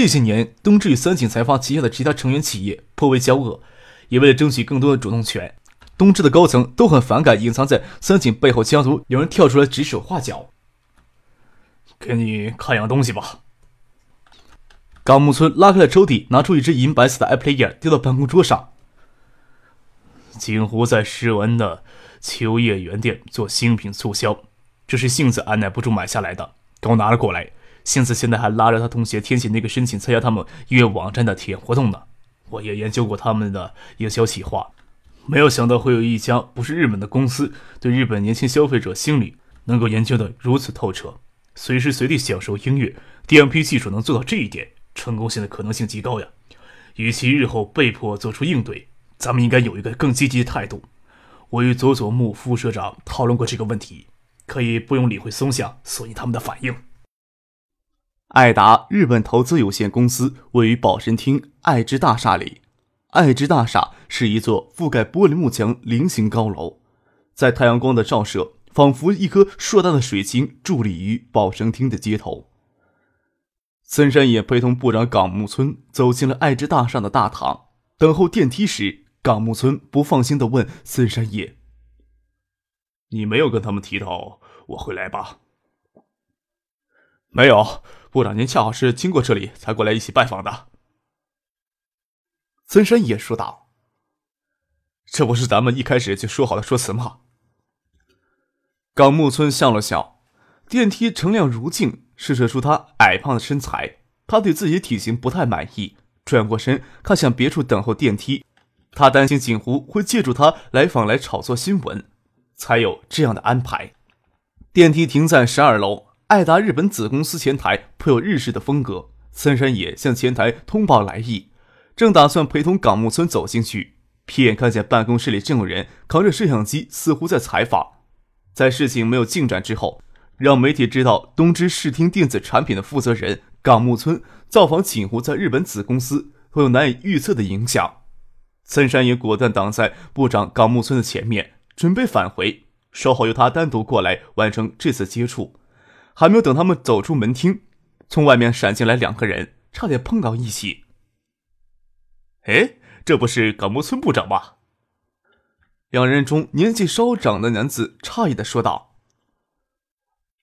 这些年，东芝与三井财阀旗下的其他成员企业颇为交恶，也为了争取更多的主动权，东芝的高层都很反感隐藏在三井背后家族有人跳出来指手画脚。给你看样东西吧。冈木村拉开了抽屉，拿出一只银白色的 iPlayer，丢到办公桌上。景湖在石文的秋叶原店做新品促销，这是杏子按耐不住买下来的，给我拿了过来。杏子现在还拉着他同学填写那个申请参加他们音乐网站的体验活动呢。我也研究过他们的营销企划，没有想到会有一家不是日本的公司对日本年轻消费者心理能够研究的如此透彻，随时随地享受音乐。DMP 技术能做到这一点，成功性的可能性极高呀。与其日后被迫做出应对，咱们应该有一个更积极的态度。我与佐佐木副社长讨论过这个问题，可以不用理会松下、索尼他们的反应。爱达日本投资有限公司位于宝神厅爱之大厦里。爱之大厦是一座覆盖玻璃幕墙菱形高楼，在太阳光的照射，仿佛一颗硕大的水晶伫立于宝神厅的街头。森山也陪同部长冈木村走进了爱之大厦的大堂。等候电梯时，冈木村不放心地问森山野：“你没有跟他们提到我会来吧？”“没有。”部长，您恰好是经过这里才过来一起拜访的。森山也说道：“这不是咱们一开始就说好的说辞吗？”冈木村笑了笑，电梯乘亮如镜，射射出他矮胖的身材。他对自己体型不太满意，转过身看向别处等候电梯。他担心锦湖会借助他来访来炒作新闻，才有这样的安排。电梯停在十二楼。爱达日本子公司前台颇有日式的风格。森山野向前台通报来意，正打算陪同冈木村走进去，瞥眼看见办公室里正有人扛着摄像机，似乎在采访。在事情没有进展之后，让媒体知道东芝视听电子产品的负责人冈木村造访锦湖在日本子公司，会有难以预测的影响。森山野果断挡在部长冈木村的前面，准备返回，稍后由他单独过来完成这次接触。还没有等他们走出门厅，从外面闪进来两个人，差点碰到一起。哎，这不是港木村部长吗？两人中年纪稍长的男子诧异的说道：“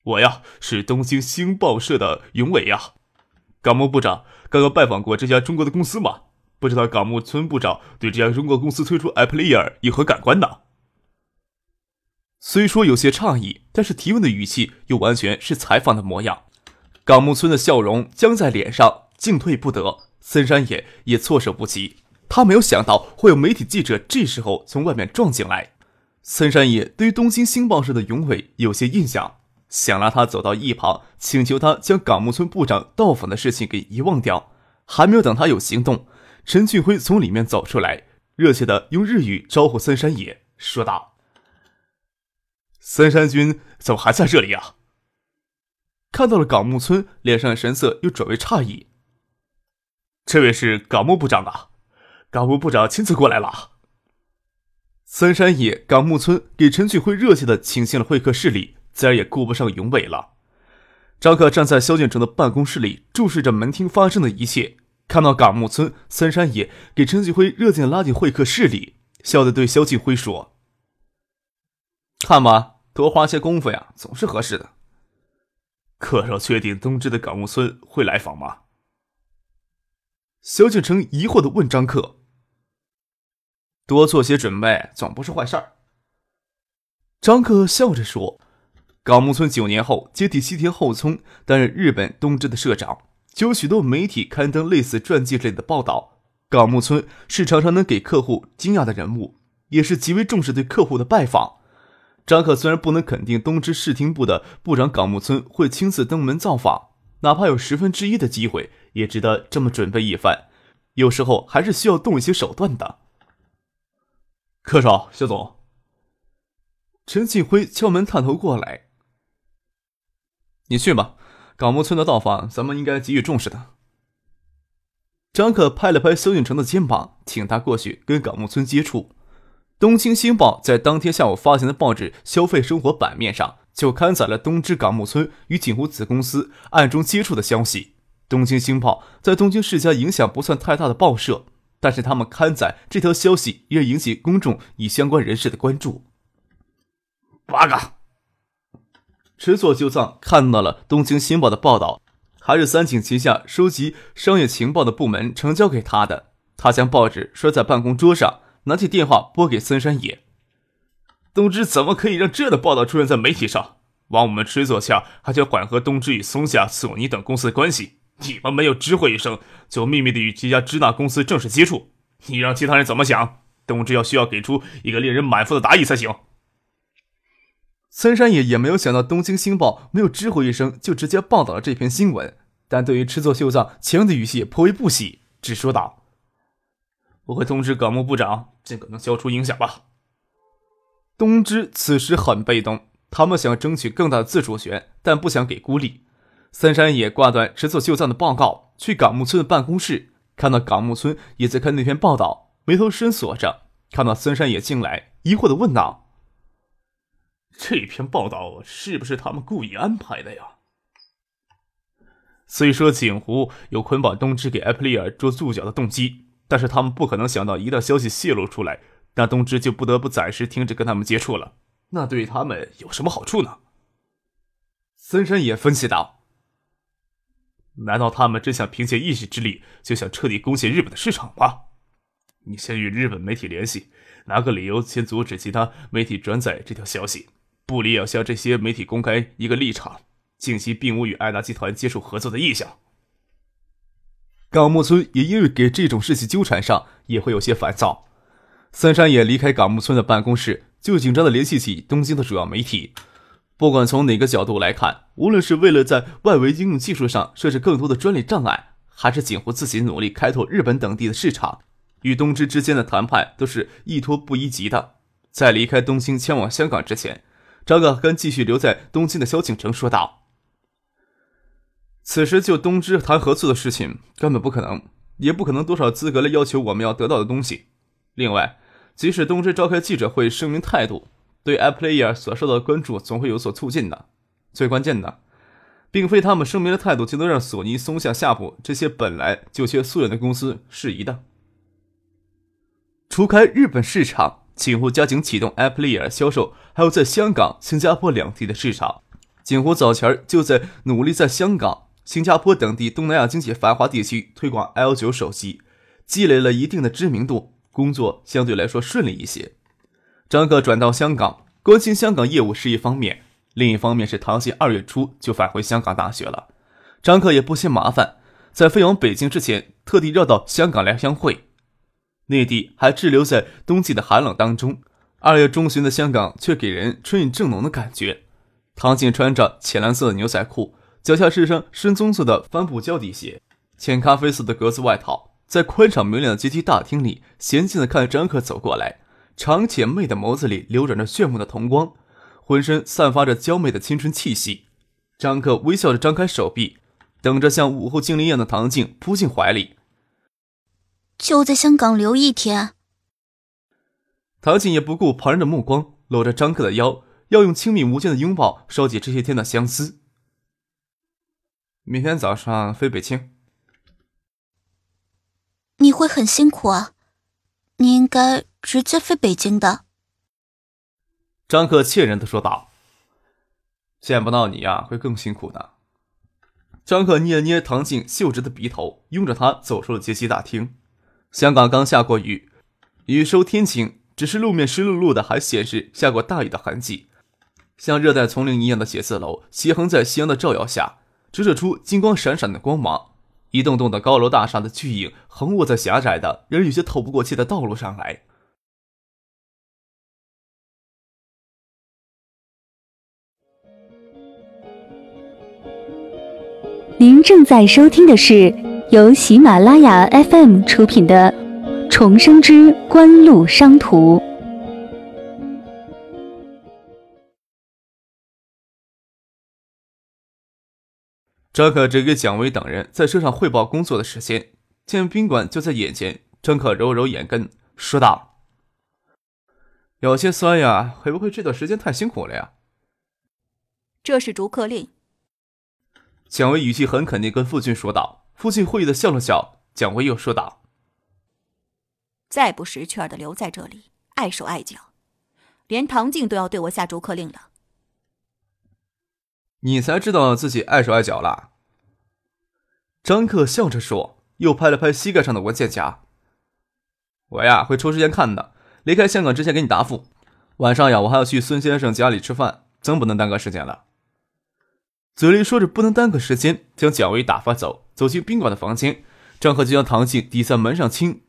我呀，是东京星报社的永伟呀。港木部长刚刚拜访过这家中国的公司吗？不知道港木村部长对这家中国公司推出 AppleAir 有何感官呢？”虽说有些诧异，但是提问的语气又完全是采访的模样。冈木村的笑容僵在脸上，进退不得。森山野也措手不及，他没有想到会有媒体记者这时候从外面撞进来。森山野对于东京新报社的永伟有些印象，想拉他走到一旁，请求他将冈木村部长到访的事情给遗忘掉。还没有等他有行动，陈俊辉从里面走出来，热切的用日语招呼森山野，说道。森山君怎么还在这里啊？看到了冈木村，脸上的神色又转为诧异。这位是冈木部长啊，冈木部长亲自过来了。森山野、冈木村给陈俊辉热切的请进了会客室里，自然也顾不上永伟了。张克站在萧敬成的办公室里，注视着门厅发生的一切。看到冈木村、森山野给陈俊辉热情拉进会客室里，笑着对萧敬辉说：“看吧。”多花些功夫呀，总是合适的。可要确定东芝的港务村会来访吗？萧敬成疑惑的问张克。多做些准备，总不是坏事儿。张克笑着说：“港木村九年后接替西田后聪担任日本东芝的社长，就有许多媒体刊登类似传记类的报道。港木村是常常能给客户惊讶的人物，也是极为重视对客户的拜访。”张克虽然不能肯定东芝视听部的部长冈木村会亲自登门造访，哪怕有十分之一的机会，也值得这么准备一番。有时候还是需要动一些手段的。科少，肖总。陈庆辉敲门探头过来：“你去吧，港木村的到访，咱们应该给予重视的。”张克拍了拍萧运成的肩膀，请他过去跟港木村接触。东京新报在当天下午发行的报纸《消费生活》版面上就刊载了东芝港木村与锦湖子公司暗中接触的消息。东京新报在东京世家影响不算太大的报社，但是他们刊载这条消息也引起公众与相关人士的关注。八个，池佐就藏看到了东京新报的报道，还是三井旗下收集商业情报的部门呈交给他的。他将报纸摔在办公桌上。拿起电话拨给森山野，东芝怎么可以让这样的报道出现在媒体上？往我们池佐下，还想缓和东芝与松下、索尼等公司的关系。你们没有知会一声，就秘密的与这家支那公司正式接触，你让其他人怎么想？东芝要需要给出一个令人满腹的答疑才行。森山野也没有想到东京星报没有知会一声就直接报道了这篇新闻，但对于池佐秀藏强的语气颇为不喜，只说道。我会通知港务部长，尽可能消除影响吧。东芝此时很被动，他们想争取更大的自主权，但不想给孤立。三山也挂断池佐秀藏的报告，去港木村的办公室，看到港木村也在看那篇报道，眉头深锁着。看到三山也进来，疑惑的问道：“这篇报道是不是他们故意安排的呀？”虽说景湖有捆绑东芝给埃普利尔做助脚的动机。但是他们不可能想到，一旦消息泄露出来，那东芝就不得不暂时停止跟他们接触了。那对他们有什么好处呢？森山也分析道：“难道他们真想凭借一己之力，就想彻底攻陷日本的市场吗？你先与日本媒体联系，拿个理由先阻止其他媒体转载这条消息。布里要向这些媒体公开一个立场，近期并无与爱达集团接触合作的意向。”港木村也因为给这种事情纠缠上，也会有些烦躁。三山也离开港木村的办公室，就紧张的联系起东京的主要媒体。不管从哪个角度来看，无论是为了在外围应用技术上设置更多的专利障碍，还是仅乎自己努力开拓日本等地的市场，与东芝之间的谈判都是一拖不一急的。在离开东京前往香港之前，张可跟继续留在东京的萧景城说道。此时就东芝谈合作的事情根本不可能，也不可能多少资格来要求我们要得到的东西。另外，即使东芝召开记者会声明态度，对 a p p l a y e r 所受到的关注总会有所促进的。最关键的，并非他们声明的态度就能让索尼、松下、夏普这些本来就缺素人的公司适宜的。除开日本市场，锦湖加紧启动 a p p l a y e r 销售，还有在香港、新加坡两地的市场。锦湖早前就在努力在香港。新加坡等地东南亚经济繁华地区推广 L 九手机，积累了一定的知名度，工作相对来说顺利一些。张克转到香港，关心香港业务是一方面，另一方面是唐信二月初就返回香港大学了。张克也不嫌麻烦，在飞往北京之前，特地绕到香港来相会。内地还滞留在冬季的寒冷当中，二月中旬的香港却给人春意正浓的感觉。唐静穿着浅蓝色的牛仔裤。脚下是双深棕色的帆布胶底鞋，浅咖啡色的格子外套，在宽敞明亮的阶梯大厅里，娴静的看着张克走过来。长且媚的眸子里流转着炫目的瞳光，浑身散发着娇媚的青春气息。张克微笑着张开手臂，等着像午后精灵一样的唐静扑进怀里。就在香港留一天。唐静也不顾旁人的目光，搂着张克的腰，要用亲密无间的拥抱收集这些天的相思。明天早上飞北京，你会很辛苦啊！你应该直接飞北京的。张克怯然的说道：“见不到你呀，会更辛苦的。”张克捏了捏唐静秀直的鼻头，拥着她走出了接机大厅。香港刚下过雨，雨收天晴，只是路面湿漉漉的，还显示下过大雨的痕迹，像热带丛林一样的写字楼斜横在夕阳的照耀下。折射出金光闪闪的光芒，一栋栋的高楼大厦的巨影横卧在狭窄的、人有些透不过气的道路上来。您正在收听的是由喜马拉雅 FM 出品的《重生之官路商途》。张可只给蒋维等人在车上汇报工作的时间，见宾馆就在眼前，张可揉揉眼根，说道：“有些酸呀，会不会这段时间太辛苦了呀？”这是逐客令。蒋薇语气很肯定，跟父亲说道。父亲会意的笑了笑。蒋薇又说道：“再不识趣儿的留在这里，碍手碍脚，连唐静都要对我下逐客令了。”你才知道自己碍手碍脚了。张克笑着说，又拍了拍膝盖上的文件夹：“我呀，会抽时间看的。离开香港之前给你答复。晚上呀，我还要去孙先生家里吃饭，真不能耽搁时间了。”嘴里说着不能耽搁时间，将蒋薇打发走，走进宾馆的房间。张克就将唐静抵在门上亲。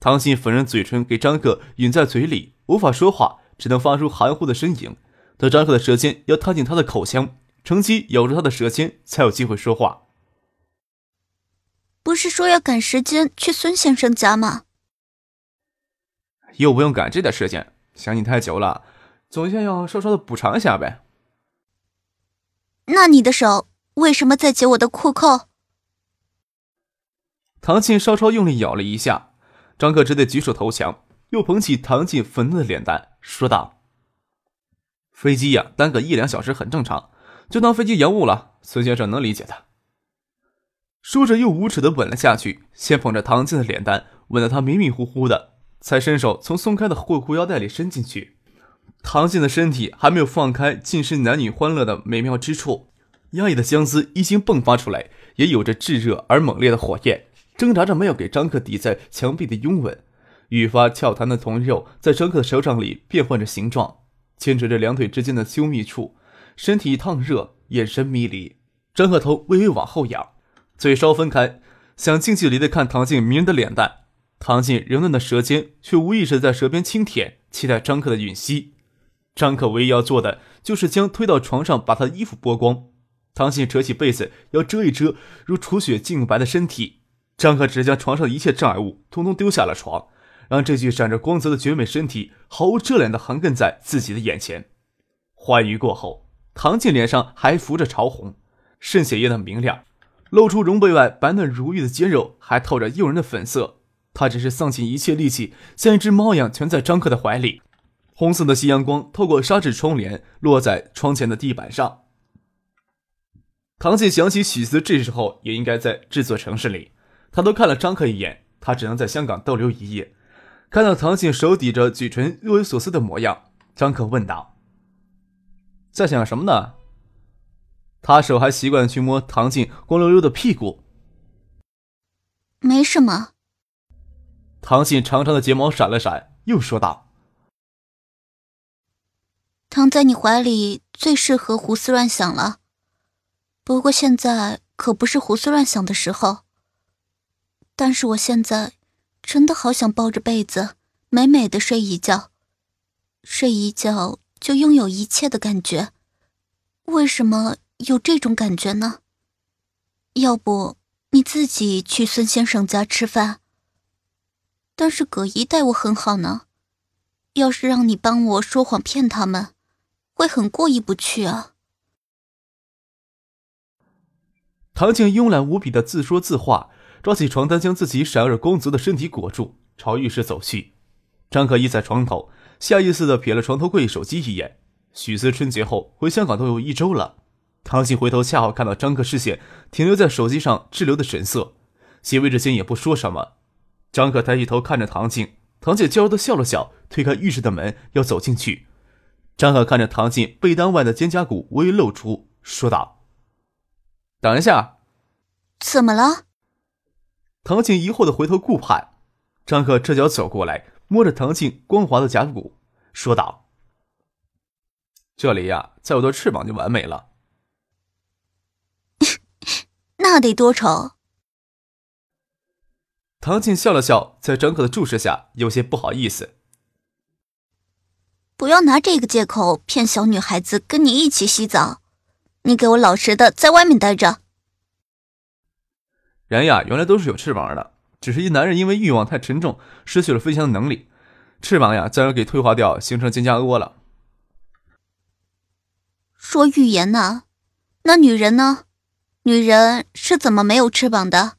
唐静粉润嘴唇给张克吮在嘴里，无法说话，只能发出含糊的呻吟。等张克的舌尖要踏进他的口腔，乘机咬住他的舌尖，才有机会说话。不是说要赶时间去孙先生家吗？又不用赶这点时间，想你太久了，总先要稍稍的补偿一下呗。那你的手为什么在解我的裤扣？唐静稍稍用力咬了一下，张克只得举手投降，又捧起唐静粉嫩的脸蛋，说道：“飞机呀，耽搁一两小时很正常，就当飞机延误了，孙先生能理解的。”说着又无耻的吻了下去，先捧着唐静的脸蛋，吻得她迷迷糊糊的，才伸手从松开的后裤腰带里伸进去。唐静的身体还没有放开，尽是男女欢乐的美妙之处，压抑的相思一经迸发出来，也有着炙热而猛烈的火焰，挣扎着没有给张克抵在墙壁的拥吻。愈发翘弹的臀肉在张克的手掌里变换着形状，牵扯着两腿之间的羞密处，身体烫热，眼神迷离。张克头微微往后仰，嘴稍分开，想近距离的看唐静迷人的脸蛋。唐静柔嫩的舌尖却无意识在舌边轻舔，期待张克的吮吸。张可唯一要做的就是将推到床上，把他的衣服剥光。唐信扯起被子要遮一遮如楚雪净白的身体。张可只将床上的一切障碍物通通丢下了床，让这具闪着光泽的绝美身体毫无遮拦的横亘在自己的眼前。欢愉过后，唐静脸上还浮着潮红，渗血液的明亮，露出绒被外白嫩如玉的肩肉，还透着诱人的粉色。他只是丧尽一切力气，像一只猫一样蜷在张克的怀里。红色的夕阳光透过纱质窗帘，落在窗前的地板上。唐静想起许思这时候也应该在这座城市里，他都看了张克一眼，他只能在香港逗留一夜。看到唐静手抵着嘴唇，若有所思的模样，张可问道：“在想什么呢？”他手还习惯去摸唐静光溜溜的屁股。没什么。唐静长长的睫毛闪了闪，又说道。躺在你怀里最适合胡思乱想了，不过现在可不是胡思乱想的时候。但是我现在真的好想抱着被子美美的睡一觉，睡一觉就拥有一切的感觉。为什么有这种感觉呢？要不你自己去孙先生家吃饭？但是葛姨待我很好呢，要是让你帮我说谎骗他们。会很过意不去啊！唐静慵懒无比的自说自话，抓起床单将自己闪而光泽的身体裹住，朝浴室走去。张可依在床头，下意识的瞥了床头柜手机一眼。许思春节后回香港都有一周了。唐静回头恰好看到张克视线停留在手机上滞留的神色，斜微着肩也不说什么。张可抬起头看着唐静，唐静娇柔的笑了笑，推开浴室的门要走进去。张可看着唐静被单外的肩胛骨微露出，说道：“等一下。”“怎么了？”唐静疑惑的回头顾盼。张可这脚走过来，摸着唐静光滑的甲骨，说道：“这里呀，再有对翅膀就完美了。”“那得多丑！”唐静笑了笑，在张可的注视下，有些不好意思。不要拿这个借口骗小女孩子跟你一起洗澡，你给我老实的在外面待着。人呀，原来都是有翅膀的，只是一男人因为欲望太沉重，失去了飞翔的能力，翅膀呀，自然给退化掉，形成肩胛窝了。说预言呢？那女人呢？女人是怎么没有翅膀的？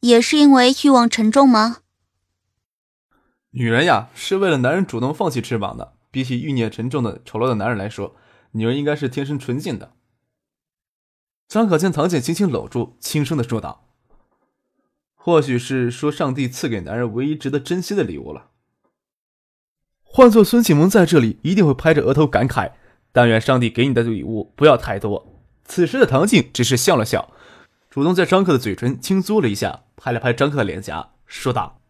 也是因为欲望沉重吗？女人呀，是为了男人主动放弃翅膀的。比起欲念沉重的丑陋的男人来说，女人应该是天生纯净的。张可将唐简轻轻搂住，轻声的说道：“或许是说上帝赐给男人唯一值得珍惜的礼物了。换做孙启蒙在这里，一定会拍着额头感慨。但愿上帝给你的礼物不要太多。”此时的唐静只是笑了笑，主动在张克的嘴唇轻嘬了一下，拍了拍张克的脸颊，说道：“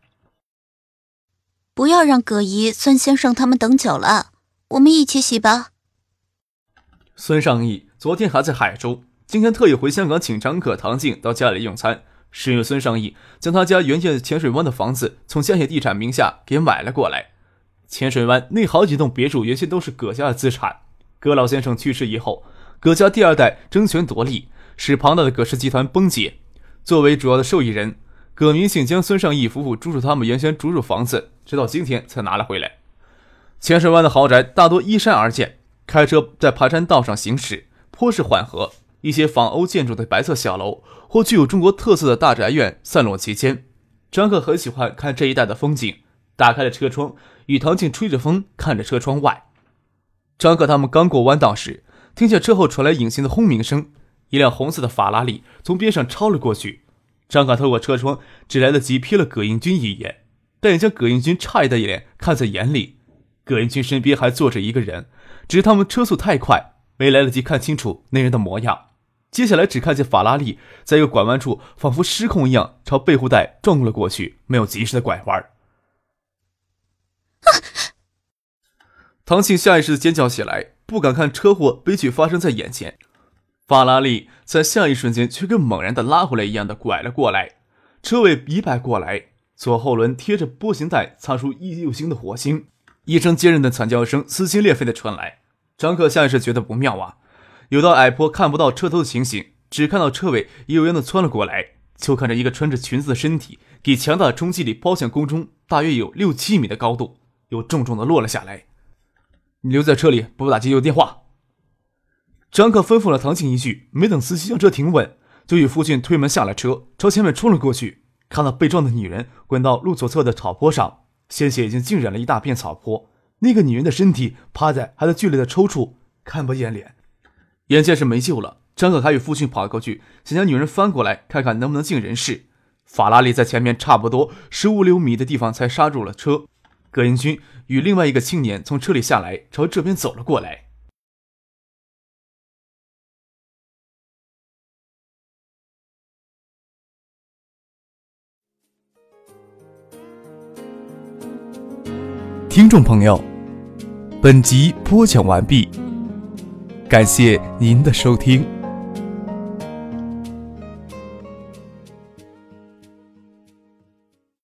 不要让葛姨、孙先生他们等久了，我们一起洗吧。”孙尚义昨天还在海州，今天特意回香港请张克、唐静到家里用餐，是因为孙尚义将他家原建浅水湾的房子从江野地产名下给买了过来。浅水湾那好几栋别墅原先都是葛家的资产，葛老先生去世以后。葛家第二代争权夺利，使庞大的葛氏集团崩解。作为主要的受益人，葛明信将孙尚义夫妇租住他们原先租住房子，直到今天才拿了回来。浅水湾的豪宅大多依山而建，开车在盘山道上行驶，颇是缓和。一些仿欧建筑的白色小楼或具有中国特色的大宅院散落其间。张克很喜欢看这一带的风景，打开了车窗，与唐静吹着风，看着车窗外。张克他们刚过弯道时。听见车后传来引擎的轰鸣声，一辆红色的法拉利从边上超了过去。张可透过车窗，只来得及瞥了葛应军一眼，但也将葛应军诧异的脸看在眼里。葛应军身边还坐着一个人，只是他们车速太快，没来得及看清楚那人的模样。接下来只看见法拉利在一个拐弯处，仿佛失控一样朝背后带撞了过去，没有及时的拐弯。唐庆下意识的尖叫起来。不敢看车祸悲剧发生在眼前，法拉利在下一瞬间却跟猛然的拉回来一样的拐了过来，车尾一摆过来，左后轮贴着波形带擦出一又新的火星，一声尖锐的惨叫声撕心裂肺的传来。张克下意识觉得不妙啊，有道矮坡看不到车头的情形，只看到车尾悠悠的窜了过来，就看着一个穿着裙子的身体，给强大的冲击力抛向空中，大约有六七米的高度，又重重的落了下来。你留在车里，拨打急救电话。张克吩咐了唐静一句，没等司机将车停稳，就与父亲推门下了车，朝前面冲了过去。看到被撞的女人滚到路左侧的草坡上，鲜血已经浸染了一大片草坡。那个女人的身体趴在，还在剧烈的抽搐，看不见脸，眼见是没救了。张可凯与父亲跑过去，想将女人翻过来，看看能不能进人事。法拉利在前面差不多十五六米的地方才刹住了车。葛英军与另外一个青年从车里下来，朝这边走了过来。听众朋友，本集播讲完毕，感谢您的收听。